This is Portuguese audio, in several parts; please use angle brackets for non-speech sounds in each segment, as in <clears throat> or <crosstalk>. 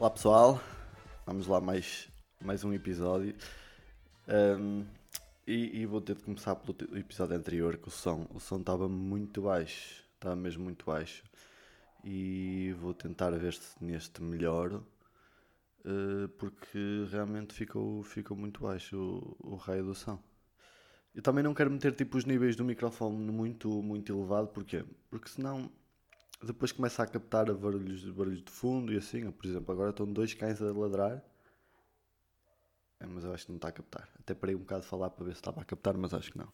Olá pessoal, vamos lá mais, mais um episódio. Um, e, e, vou ter de começar pelo episódio anterior, que o som o som estava muito baixo, estava mesmo muito baixo. E vou tentar ver se neste melhoro, uh, porque realmente ficou, ficou muito baixo o, o raio do som. Eu também não quero meter tipo os níveis do microfone muito, muito elevado, porquê? Porque senão depois começa a captar barulhos, barulhos de fundo e assim. Por exemplo, agora estão dois cães a ladrar. É, mas eu acho que não está a captar. Até parei um bocado de falar para ver se estava a captar, mas acho que não.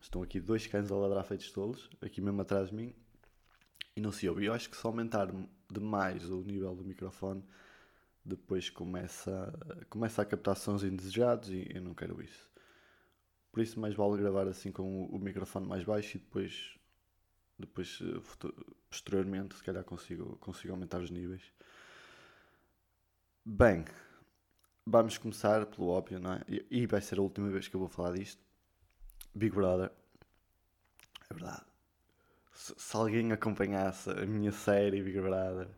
Estão aqui dois cães a ladrar feitos tolos, aqui mesmo atrás de mim, e não se ouve. Eu acho que se aumentar demais o nível do microfone, depois começa, começa a captar sons indesejados e eu não quero isso. Por isso, mais vale gravar assim com o, o microfone mais baixo e depois depois, eh, posteriormente, se calhar consigo, consigo aumentar os níveis. Bem, vamos começar pelo óbvio, não é? E vai ser a última vez que eu vou falar disto. Big Brother. É verdade. Se, se alguém acompanhasse a minha série Big Brother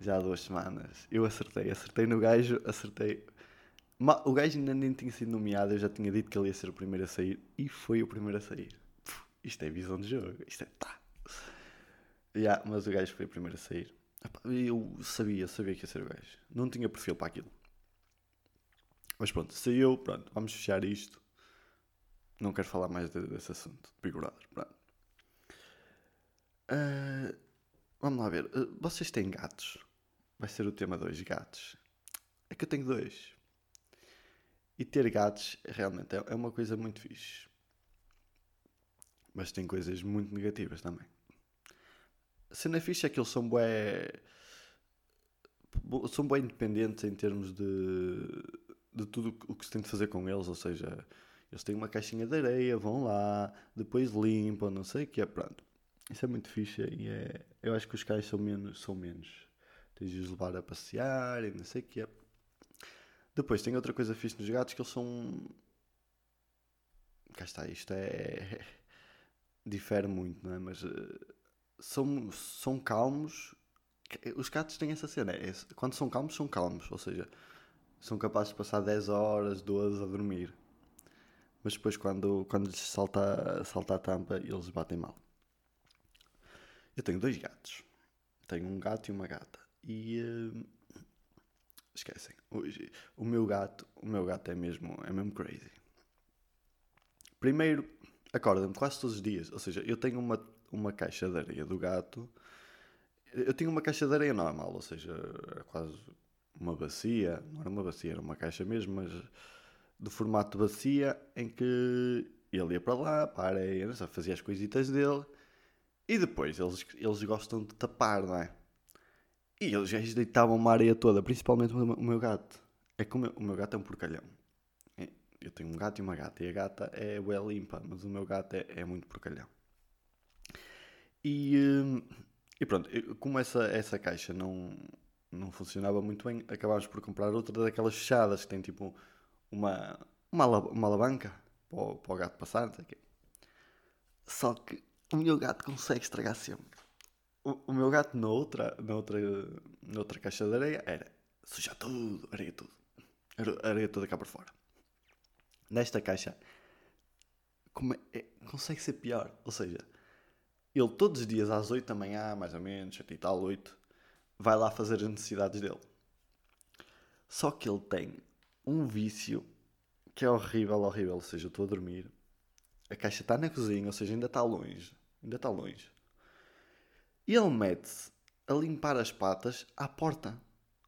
já há duas semanas, eu acertei. Acertei no gajo, acertei. O gajo ainda nem tinha sido nomeado, eu já tinha dito que ele ia ser o primeiro a sair e foi o primeiro a sair. isto é visão de jogo. Isto é. Tá. Yeah, mas o gajo foi o primeiro a sair. Eu sabia, sabia que ia ser o gajo. Não tinha perfil para aquilo. Mas pronto, saiu, pronto, vamos fechar isto. Não quero falar mais desse assunto. Big Brother, pronto. Uh, vamos lá ver. Uh, vocês têm gatos? Vai ser o tema 2, gatos. É que eu tenho dois. E ter gatos realmente é, é uma coisa muito fixe. Mas tem coisas muito negativas também. A cena fixe é que eles são bué. são bem independentes em termos de, de tudo o que se tem de fazer com eles, ou seja, eles têm uma caixinha de areia, vão lá, depois limpam, não sei o que é, pronto. Isso é muito fixe e é, eu acho que os cães são menos, são menos. Tens de os levar a passear e não sei o que é. Depois tem outra coisa fixe nos gatos que eles são. Cá está, isto é. <laughs> difere muito, não é? Mas uh, são, são calmos. Os gatos têm essa cena. É, quando são calmos, são calmos. Ou seja, são capazes de passar 10 horas, 12 a dormir. Mas depois, quando, quando lhes salta, salta a tampa, eles batem mal. Eu tenho dois gatos. Tenho um gato e uma gata. E. Uh, esquecem. Hoje, o meu gato, o meu gato é mesmo, é mesmo crazy. Primeiro, acorda-me quase todos os dias. Ou seja, eu tenho uma uma caixa de areia do gato. Eu tinha uma caixa de areia normal, ou seja, quase uma bacia, não era uma bacia, era uma caixa mesmo, mas do formato de bacia em que ele ia para lá, para a areia, fazia as coisitas dele e depois eles, eles gostam de tapar, não é? E eles já deitavam uma areia toda, principalmente o meu gato. É que o meu, o meu gato é um porcalhão. É, eu tenho um gato e uma gata, e a gata é bem limpa, mas o meu gato é, é muito porcalhão. E, hum, e pronto, como essa, essa caixa não, não funcionava muito bem, acabámos por comprar outra daquelas fechadas que tem tipo uma, uma, uma alavanca para o, para o gato passar, não sei o quê. Só que o meu gato consegue estragar sempre. O, o meu gato na outra, na, outra, na outra caixa de areia era suja tudo, areia tudo. Areia toda cá por fora. Nesta caixa como é, é, consegue ser pior. Ou seja, ele todos os dias às 8 da manhã, mais ou menos, 7 e tal, 8, vai lá fazer as necessidades dele. Só que ele tem um vício que é horrível, horrível. Ou seja, eu estou a dormir, a caixa está na cozinha, ou seja, ainda está longe. Ainda está longe. E ele mete-se a limpar as patas à porta.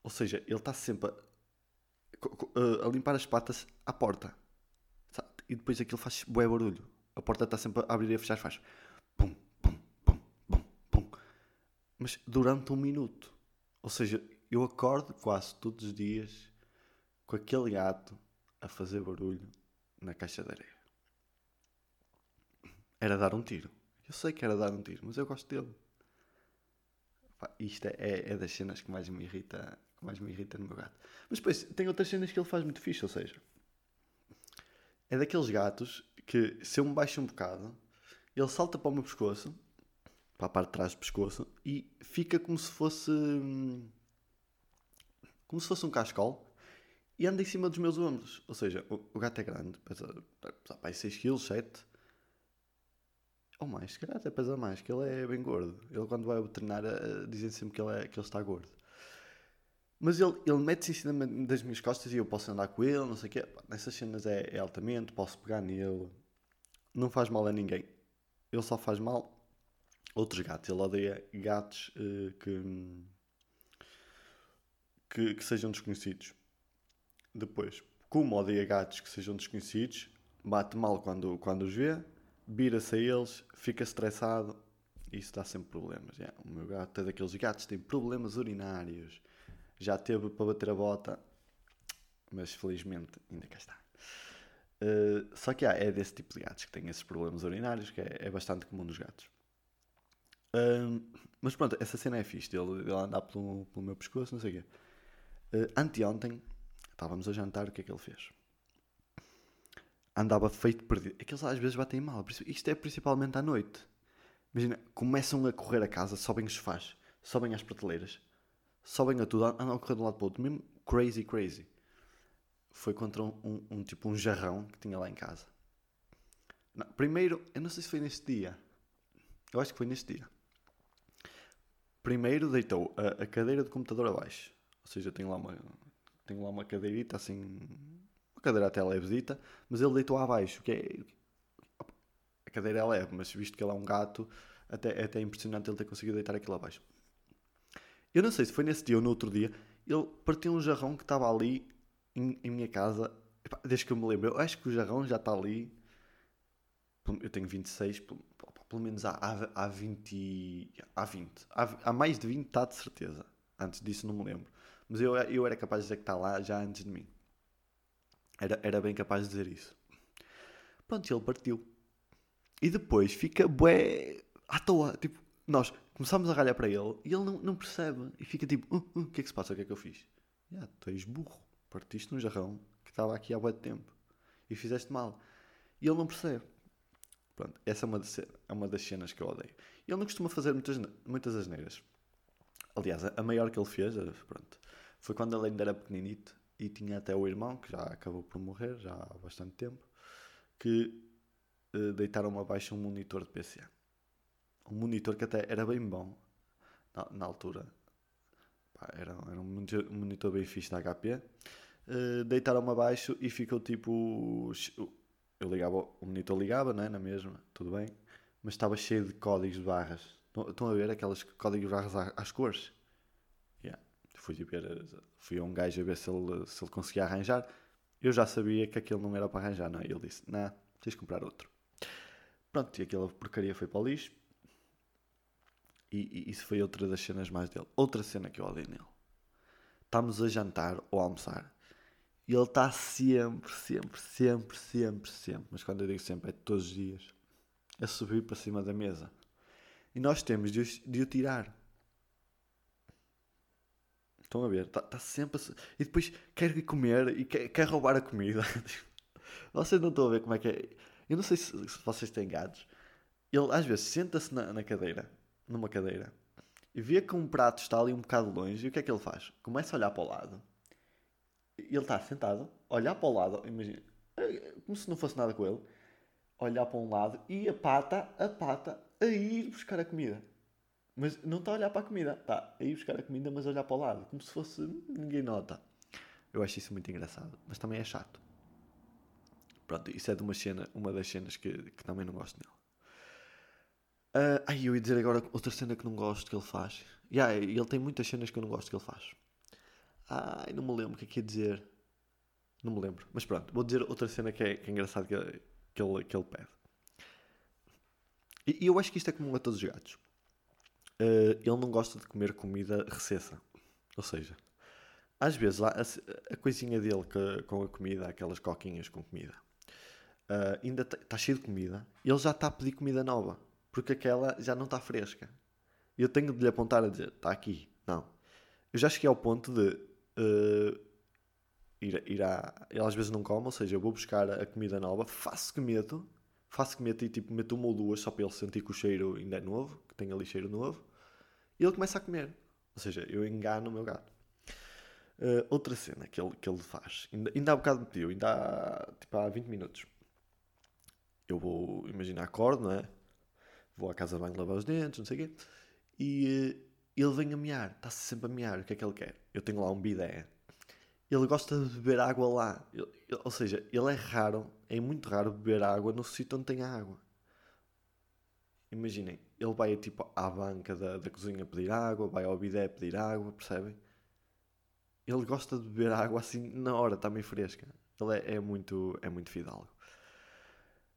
Ou seja, ele está sempre a, a, limpar as patas à porta. E depois aquilo faz bué barulho. A porta está sempre a abrir e a fechar, faz mas durante um minuto. Ou seja, eu acordo quase todos os dias com aquele gato a fazer barulho na caixa de areia. Era dar um tiro. Eu sei que era dar um tiro, mas eu gosto dele. isto é, é, é, das cenas que mais me irrita, que mais me irrita no meu gato. Mas depois tem outras cenas que ele faz muito fixe, ou seja, é daqueles gatos que se eu me baixo um bocado, ele salta para o meu pescoço para a parte de trás do pescoço e fica como se fosse. como se fosse um cascal, e anda em cima dos meus ombros. Ou seja, o, o gato é grande, pesa, pesa 6 kg, 7 ou mais, se calhar até pesa mais, que ele é bem gordo. Ele quando vai ao veterinário eh, dizem sempre que ele, é, que ele está gordo. Mas ele, ele mete-se em cima das minhas costas e eu posso andar com ele, não sei o quê. Nessas cenas é, é altamente, posso pegar nele. Não faz mal a ninguém. Ele só faz mal outros gatos. Ele odeia gatos uh, que, que, que sejam desconhecidos. Depois, como odeia gatos que sejam desconhecidos, bate mal quando, quando os vê, vira-se a eles, fica estressado e isso dá sempre problemas. Yeah, o meu gato é daqueles gatos que tem problemas urinários já teve para bater a bota, mas felizmente ainda cá está. Uh, só que há, é desse tipo de gatos que têm esses problemas urinários, que é, é bastante comum nos gatos. Mas pronto, essa cena é fixe, ele, ele andar pelo, pelo meu pescoço, não sei o quê. Uh, anteontem, estávamos a jantar, o que é que ele fez? Andava feito perdido. Aqueles às vezes batem mal. Isto é principalmente à noite. Imagina, começam a correr a casa, sobem os sofás, sobem as prateleiras sobem a tudo, andam a correr de um lado para o outro, mesmo crazy, crazy. Foi contra um, um, um tipo um jarrão que tinha lá em casa. Não, primeiro, eu não sei se foi neste dia. Eu acho que foi neste dia. Primeiro deitou a, a cadeira do computador abaixo. Ou seja, tenho lá uma, tenho lá uma cadeirita assim. Uma cadeira até levezita, mas ele deitou abaixo, que é. A cadeira é leve, mas visto que ele é um gato, até, é até impressionante ele ter conseguido deitar aquilo abaixo. Eu não sei se foi nesse dia ou no outro dia, ele partiu um jarrão que estava ali em, em minha casa. Desde que eu me lembro, eu acho que o jarrão já está ali. Eu tenho 26, pelo, menos há, há, há 20. Há 20. Há, há mais de 20, está de certeza. Antes disso não me lembro. Mas eu, eu era capaz de dizer que está lá já antes de mim. Era, era bem capaz de dizer isso. Pronto, ele partiu. E depois fica bué à toa. Tipo, nós começámos a ralhar para ele e ele não, não percebe e fica tipo: uh, uh, o que é que se passa? O que é que eu fiz? Yeah, tu és burro, partiste um jarrão que estava aqui há muito tempo e fizeste mal. E ele não percebe. Pronto, essa é uma, das, é uma das cenas que eu odeio. Ele não costuma fazer muitas, muitas asneiras. Aliás, a maior que ele fez eh, pronto, foi quando ele ainda era pequeninito e tinha até o irmão, que já acabou por morrer, já há bastante tempo, que uh, deitaram abaixo um monitor de PC um monitor que até era bem bom na, na altura. Pá, era, era um monitor bem fixe da HP. Uh, eh, deitaram-me abaixo e ficou tipo. Eu ligava, o monitor ligava, né, na mesma, tudo bem, mas estava cheio de códigos de barras. Estão a ver aquelas códigos de barras às, cores? Yeah. Fui, tipo, era, fui a um gajo a ver se ele, se ele conseguia arranjar. Eu já sabia que aquele não era para arranjar, não. É? Ele disse: Não, nah, tens de comprar outro. Pronto, e aquela porcaria foi para o lixo. E, e, isso foi outra das cenas mais dele. Outra cena que eu odeio nele. Estamos a jantar ou a almoçar. E ele está sempre, sempre, sempre, sempre, sempre. Mas quando eu digo sempre, é todos os dias. A subir para cima da mesa. E nós temos de, de o tirar. Estão a ver? Está tá sempre a... E depois quer ir comer e quer, quer roubar a comida. <laughs> vocês não estão a ver como é que é. Eu não sei se, se vocês têm gatos. Ele às vezes senta-se na, na cadeira numa cadeira e vê que um prato está ali um bocado longe e o que é que ele faz? Começa a olhar para o lado. Ele está sentado, olhar para o lado, imagina, como se não fosse nada com ele, olhar para um lado e a pata, a pata, a ir buscar a comida. Mas não está a olhar para a comida, está a ir buscar a comida, mas a olhar para o lado, como se fosse ninguém nota. Eu acho isso muito engraçado, mas também é chato. Pronto, isso é de uma cena, uma das cenas que, que também não gosto nele. Uh, ai, eu ia dizer agora outra cena que não gosto que ele faz. Yeah, ele tem muitas cenas que eu não gosto que ele faz. Ai, não me lembro o que é que ia dizer. Não me lembro. Mas pronto, vou dizer outra cena que é, que é engraçado que, que, ele, que ele pede. E, e, eu acho que isto é comum a todos os gatos. Uh, ele não gosta de comer comida recessa. Ou seja, às vezes a, a coisinha dele que, com a comida, aquelas coquinhas com comida, uh, ainda está tá cheio de comida e ele já está a pedir comida nova porque aquela já não está fresca. Eu tenho de lhe apontar a dizer, está aqui. Não. Eu já cheguei ao ponto de uh, ir, ir a. Ele às vezes não come, ou seja, eu vou buscar a comida nova, faço que meto, faço que meto e tipo meto uma ou duas só para ele sentir que o cheiro ainda é novo, que tem ali cheiro novo, e ele começa a comer. Ou seja, eu engano o meu gato. Uh, outra cena que ele, que ele faz, ainda, ainda há bocado me pediu, ainda há, tipo, há 20 minutos. Eu vou, imagina, acordo, não é? Vou à casa de banho lavar os dentes, não sei o quê. E uh, ele vem a mear, está-se sempre a mear. O que é que ele quer? Eu tenho lá um bidé. Ele gosta de beber água lá. Ele, ou seja, ele é raro, é muito raro beber água no sítio onde tem água. Imaginem, ele vai tipo à banca da, da cozinha pedir água, vai ao bidé pedir água, percebem? Ele gosta de beber água assim na hora, está meio fresca. Ele é, é, muito, é muito fidalgo.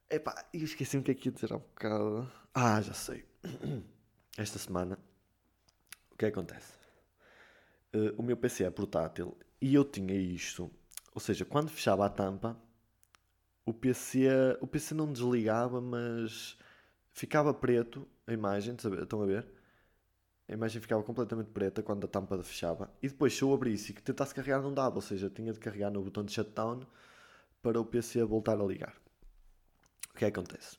Epá, eu esqueci-me o que é que ia dizer há um bocado. Ah, já sei. <clears throat> Esta semana, o que acontece? Uh, o meu PC é portátil e eu tinha isto. Ou seja, quando fechava a tampa, o PC, o PC não desligava, mas ficava preto a imagem, estão a ver? a imagem ficava completamente preta quando a tampa fechava. E depois, se eu abrisse e tentasse carregar, não dava. Ou seja, tinha de carregar no botão de shutdown para o PC voltar a ligar. O que é acontece?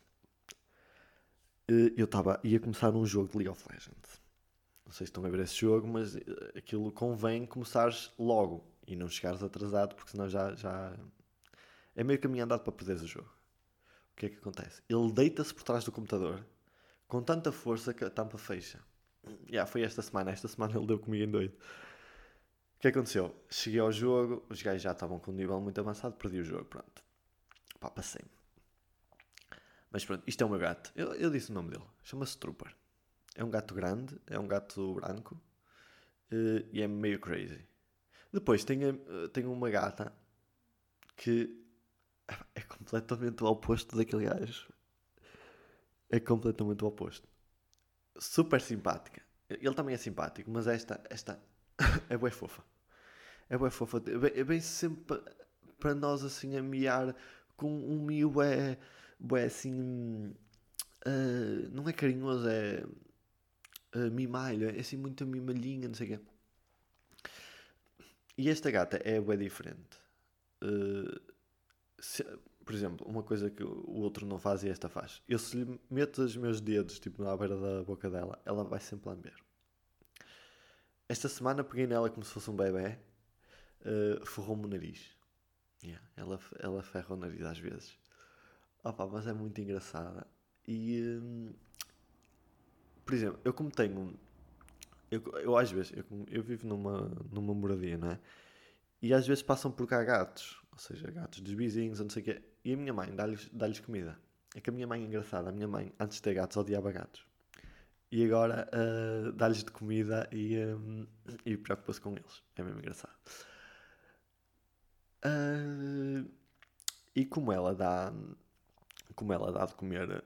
Eh, eu estava, ia começar um jogo de League of Legends. Não sei se estão a ver esse jogo, mas eh, aquilo convém começares logo e não chegares atrasado, porque senão já, já é meio caminho andado para perderes o jogo. O que é que acontece? Ele deita-se por trás do computador com tanta força que a tampa fecha yeah, foi esta semana. Esta semana ele deu comigo em doido. O que aconteceu? Cheguei ao jogo, os gajos já estavam com um nível muito avançado, perdi o jogo, pronto. Pá, passei-me. Mas pronto, isto é o meu gato. Eu, eu disse o nome dele. Chama-se Trooper. É um gato grande, é um gato branco uh, e é meio crazy. Depois tenho, uh, tenho uma gata que é completamente o oposto daquele gajo. É completamente o oposto super simpática. Ele também é simpático, mas esta, esta <laughs> é bem fofa. É bem fofa. É bem, é bem sempre para nós assim a miar com um mio é, é assim. Uh, não é carinhoso, é uh, mimalho, é assim muito mimalhinha, não sei o quê. E esta gata é bem diferente. Uh, se, por exemplo, uma coisa que o outro não faz e esta faz. Eu se lhe meto os meus dedos tipo na beira da boca dela, ela vai sempre lamber. Esta semana peguei nela como se fosse um bebê, uh, ferrou-me o nariz. Yeah, ela, ela ferra o nariz às vezes. Opa, mas é muito engraçada. E um, por exemplo, eu como tenho. Eu, eu às vezes, eu, eu vivo numa, numa moradia, não é? E às vezes passam por cá gatos, ou seja, gatos dos vizinhos, não sei o quê. E a minha mãe dá-lhes dá comida. É que a minha mãe é engraçada. A minha mãe, antes de ter gatos, odiava gatos. E agora uh, dá-lhes de comida e, um, e preocupa-se com eles. É mesmo engraçado. Uh, e como ela dá como ela dá de comer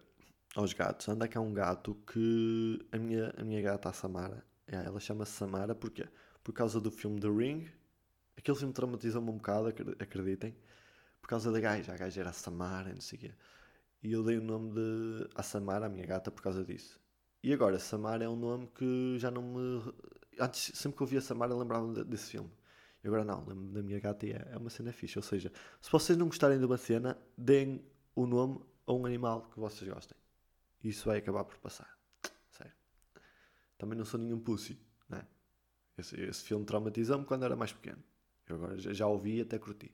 aos gatos, anda cá um gato que a minha, a minha gata, a Samara, é, ela chama-se Samara porque por causa do filme The Ring. Aquele filme traumatizou-me um bocado, acreditem por causa da gaja. A gaja era a Samara, não sei o quê. E eu dei o nome de a Samara, a minha gata, por causa disso. E agora, Samara é um nome que já não me. Antes, sempre que eu via Samara, lembrava desse filme. E agora não, lembro da minha gata e é, é uma cena fixe. Ou seja, se vocês não gostarem de uma cena, deem o nome a um animal que vocês gostem. Isso vai acabar por passar. Sério. Também não sou nenhum pussy, né? Esse, esse filme traumatizou-me quando era mais pequeno. Eu agora já, já ouvi e até curti.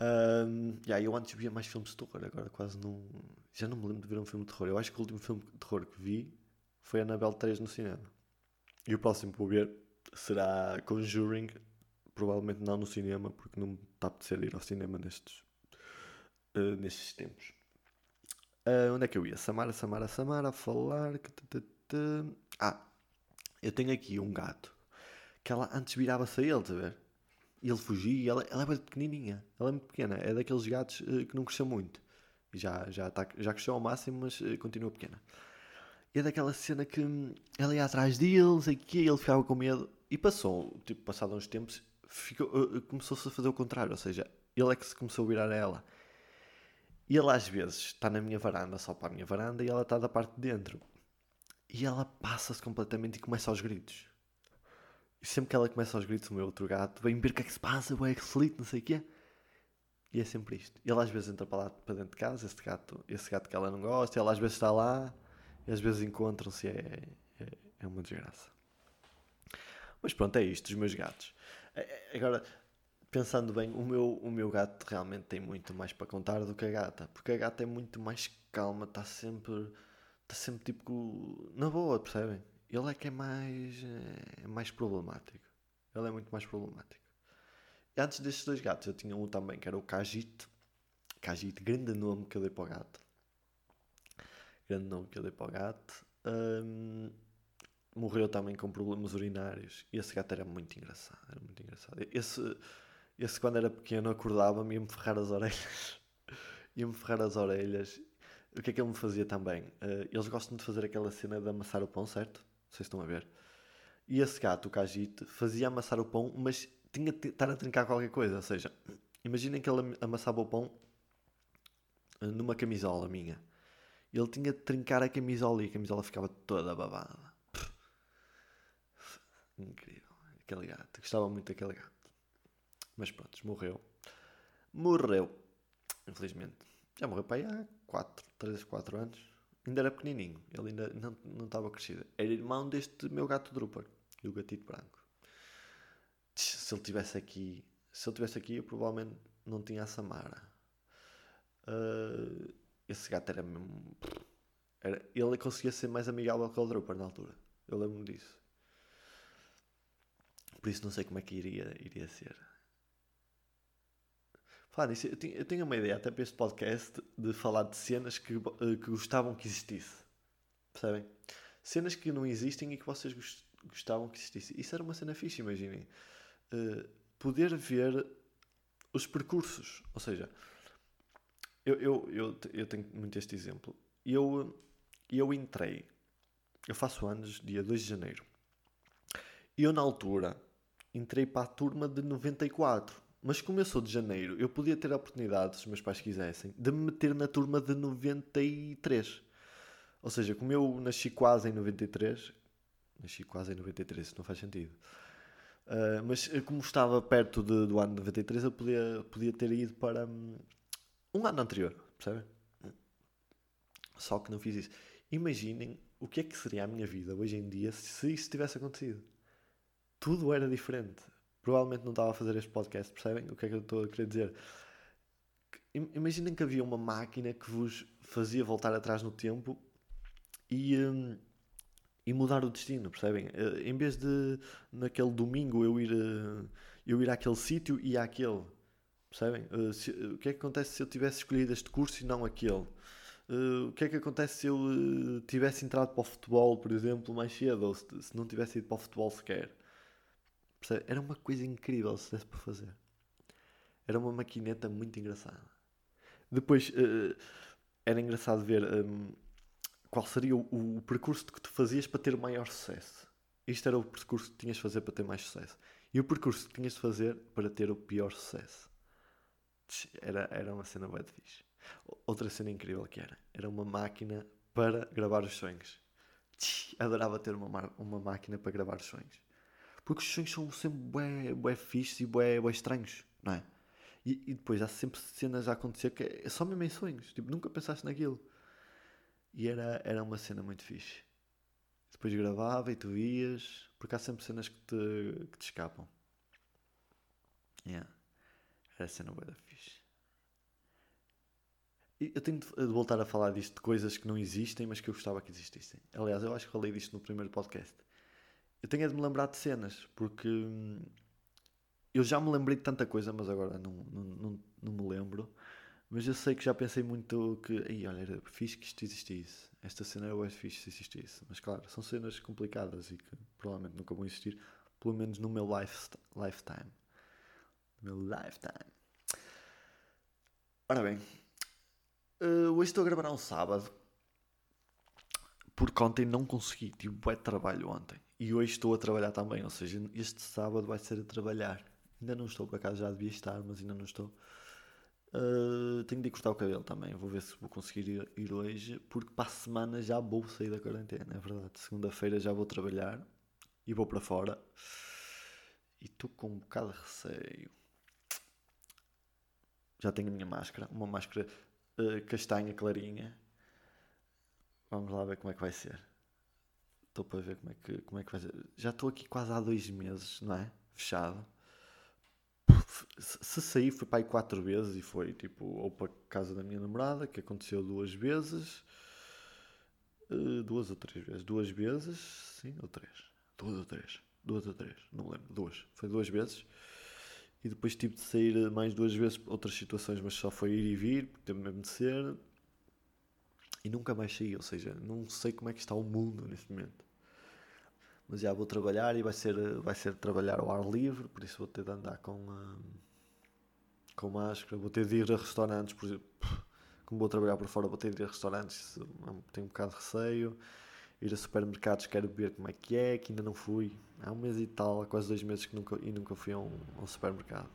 Um, yeah, eu antes via mais filmes de terror, agora quase não. Já não me lembro de ver um filme de terror. Eu acho que o último filme de terror que vi foi Annabelle 3 no cinema. E o próximo que vou ver será Conjuring, provavelmente não no cinema, porque não me está a ir ao cinema nestes, uh, nestes tempos. Uh, onde é que eu ia? Samara, Samara, Samara, a falar. Ah, eu tenho aqui um gato que ela antes virava-se a ele, está a ver? E ele fugia, ela, ela é pequenininha, ela é muito pequena, é daqueles gatos uh, que não cresceu muito. Já, já, tá, já cresceu ao máximo, mas uh, continua pequena. E é daquela cena que hum, ela ia atrás dele, sei que ele ficava com medo. E passou, tipo, passado uns tempos, uh, começou-se a fazer o contrário, ou seja, ele é que se começou a virar a ela. E ele às vezes está na minha varanda, só para a minha varanda, e ela está da parte de dentro. E ela passa-se completamente e começa aos gritos. E sempre que ela começa aos gritos, o meu outro gato vem ver o que é que se passa, que slito, não sei o quê. E é sempre isto. E ele às vezes entra para lá para dentro de casa, esse gato, esse gato que ela não gosta, ela às vezes está lá, e às vezes encontram-se, é, é, é uma desgraça. Mas pronto, é isto, os meus gatos. Agora, pensando bem, o meu, o meu gato realmente tem muito mais para contar do que a gata. Porque a gata é muito mais calma, está sempre. Está sempre tipo. Na boa, percebem? Ele é que é mais. É mais problemático. Ele é muito mais problemático. E antes destes dois gatos, eu tinha um também que era o Kajito. Kajito, grande nome que eu dei para o gato. Grande nome que eu dei para o gato. Um, morreu também com problemas urinários. E esse gato era muito engraçado. Era muito engraçado. Esse, esse quando era pequeno, acordava-me e ia-me ferrar as orelhas. <laughs> ia-me ferrar as orelhas. O que é que ele me fazia também? Uh, eles gostam de fazer aquela cena de amassar o pão, certo? Vocês estão a ver? E esse gato, o Kajito, fazia amassar o pão, mas tinha de estar a trincar qualquer coisa. Ou seja, imaginem que ele amassava o pão eh, numa camisola minha. Ele tinha de trincar a camisola e a camisola ficava toda babada. Incrível. Aquele gato. Gostava muito daquele gato. Mas pronto, morreu. Morreu. Infelizmente. Já morreu para aí há 4, 3, 4 anos. Ainda era pequenininho. Ele ainda não, não estava crescido. Era irmão deste meu gato Drupper. Do gatito branco. Se ele tivesse aqui... Se ele tivesse aqui, eu provavelmente não tinha a Samara. Uh, esse gato era mesmo... Era, ele conseguia ser mais amigável que o Drupper na altura. Eu lembro-me disso. Por isso não sei como é que iria, iria ser. Falar nisso, eu tenho, eu tenho uma ideia até para este podcast de falar de cenas que, eh, que gostavam que existisse. Percebem? Cenas que não existem e que vocês gostavam que existisse. Isso era uma cena fixe, imaginem. Uh, poder ver os percursos. Ou seja, eu, eu, eu, eu tenho muito este exemplo. Eu, eu entrei, eu faço anos dia 2 de janeiro. E eu, na altura, entrei para a turma de 94. Mas como eu sou de janeiro, eu podia ter a oportunidade, se os meus pais quisessem, de me meter na turma de 93. Ou seja, como eu nasci quase em 93, nasci quase em 93, isso não faz sentido. Uh, mas eh, como estava perto de, do ano 93, eu podia, podia ter ido para um, um ano anterior, percebem? Só que não fiz isso. Imaginem o que é que seria a minha vida hoje em dia se isso tivesse acontecido tudo era diferente. Provavelmente não estava a fazer este podcast, percebem o que é que eu estou a querer dizer? Imaginem que havia uma máquina que vos fazia voltar atrás no tempo e, um, e mudar o destino, percebem? Uh, em vez de naquele domingo eu ir, uh, eu ir àquele sítio e àquele, percebem? Uh, se, o que é que acontece se eu tivesse escolhido este curso e não aquele? o que é que acontece se eu tivesse entrado para o futebol, por exemplo, mais cedo, ou se, se não tivesse ido para o futebol sequer? Percebe? Era uma coisa incrível se desse para fazer. Era uma maquineta muito engraçada. Depois uh, era engraçado ver um, qual seria o, o, percurso que tu fazias para ter maior sucesso. Isto era o percurso que tinhas de fazer para ter mais sucesso. E o percurso que tinhas de fazer para ter o pior sucesso. Era, era uma cena bem fixe. Outra cena incrível que era. Era uma máquina para gravar os sonhos. Adorava ter uma, uma máquina para gravar os sonhos. Porque os sonhos são sempre bué, bué fixes e bué, bué estranhos, não é? E, e, depois há sempre cenas a acontecer que é só mesmo em sonhos. Tipo, nunca pensaste naquilo. E era, era uma cena muito fixe. Depois gravava e tu ias, porque há sempre cenas que te, que te escapam. Yeah. Era a cena bué da fixe. E eu tenho de voltar a falar disto de coisas que não existem, mas que eu gostava que existissem. Aliás, eu acho que falei disto no primeiro podcast eu tenho de me lembrar de cenas, porque hum, eu já me lembrei de tanta coisa, mas agora não, não, não, não me lembro. Mas eu sei que já pensei muito que, aí, olha, era fixe que isto existisse. Esta cena era mais fixe se existisse. Mas claro, são cenas complicadas e que provavelmente nunca vão existir, pelo menos no meu life, lifetime. No meu lifetime. Ora bem, uh, hoje estou a gravar um sábado, porque ontem não consegui, tive bué de trabalho ontem. E hoje estou a trabalhar também, ou seja, este sábado vai ser a trabalhar. Ainda não estou, por acaso já devia estar, mas ainda não estou. Uh, tenho de cortar o cabelo também, vou ver se vou conseguir ir, ir, hoje, porque para a semana já vou sair da quarentena, é verdade. Segunda-feira já vou trabalhar e vou para fora. E estou com um bocado de receio. Já tenho a minha máscara, uma máscara uh, castanha clarinha. Vamos lá ver como é que vai ser. Estou para ver como é, que, como é que vai ser. Já estou aqui quase há dois meses, não é? Fechado. Se sair foi para aí quatro vezes e foi tipo ou para casa da minha namorada, que aconteceu duas vezes. Uh, duas ou três vezes. Duas vezes, sim, ou três. Duas ou três. Duas ou três, não me lembro. Duas. Foi duas vezes. E depois tive de sair mais duas vezes outras situações, mas só foi ir e vir, porque teve mesmo de ser e nunca mais saí. Ou seja, não sei como é que está o mundo neste momento. Mas já vou trabalhar e vai ser, vai ser trabalhar ao ar livre, por isso vou ter de andar com, uh, com máscara. Vou ter de ir a restaurantes, por exemplo. Como vou trabalhar por fora, vou ter de ir a restaurantes, tenho um bocado de receio. Ir a supermercados, quero ver como é que é, que ainda não fui. Há um mês e tal, há quase dois meses que nunca, e nunca fui a um, a um supermercado.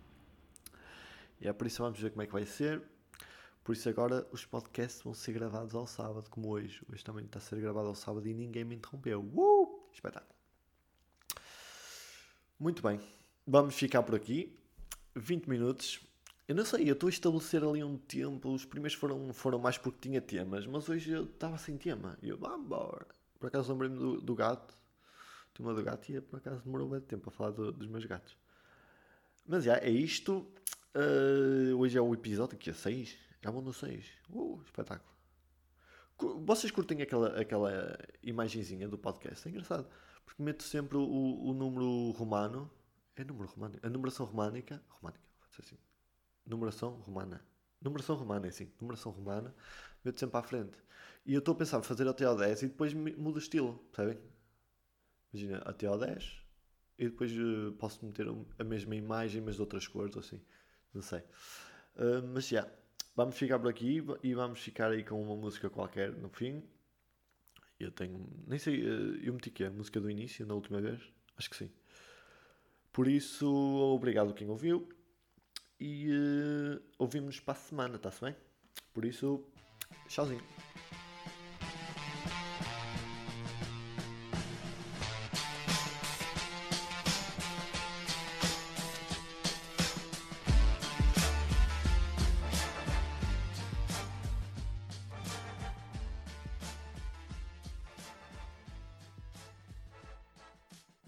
E é por isso vamos ver como é que vai ser. Por isso agora os podcasts vão ser gravados ao sábado, como hoje. Hoje também está a ser gravado ao sábado e ninguém me interrompeu. Uh! Espetáculo. Muito bem. Vamos ficar por aqui. 20 minutos. Eu não sei, eu estou a estabelecer ali um tempo. Os primeiros foram, foram mais porque tinha temas, mas hoje eu estava sem tema. E eu, vamos. Por acaso lembrei-me do, do gato. Tema do gato e por acaso demorou bem tempo a falar do, dos meus gatos. Mas já, é isto. Uh, hoje é o episódio que é 6. Vão no 6. Uh, espetáculo. Vocês curtem aquela, aquela imagenzinha do podcast? É engraçado. Porque meto sempre o, o número romano. É número romano? A numeração românica. Românica, assim. Numeração romana. Numeração romana, é assim. Numeração romana. Meto sempre à frente. E eu estou a pensar fazer até ao 10 e depois mudo o estilo, percebem? Imagina, até ao 10 e depois uh, posso meter a mesma imagem, mas de outras cores, ou assim. Não sei. Uh, mas já. Yeah. Vamos ficar por aqui e vamos ficar aí com uma música qualquer no fim. Eu tenho. Nem sei. Eh, eu meti que é a música do início na última vez? Acho que sim. Por isso, obrigado quem ouviu. E uh, ouvimos para a semana, está-se bem? Por isso, tchauzinho.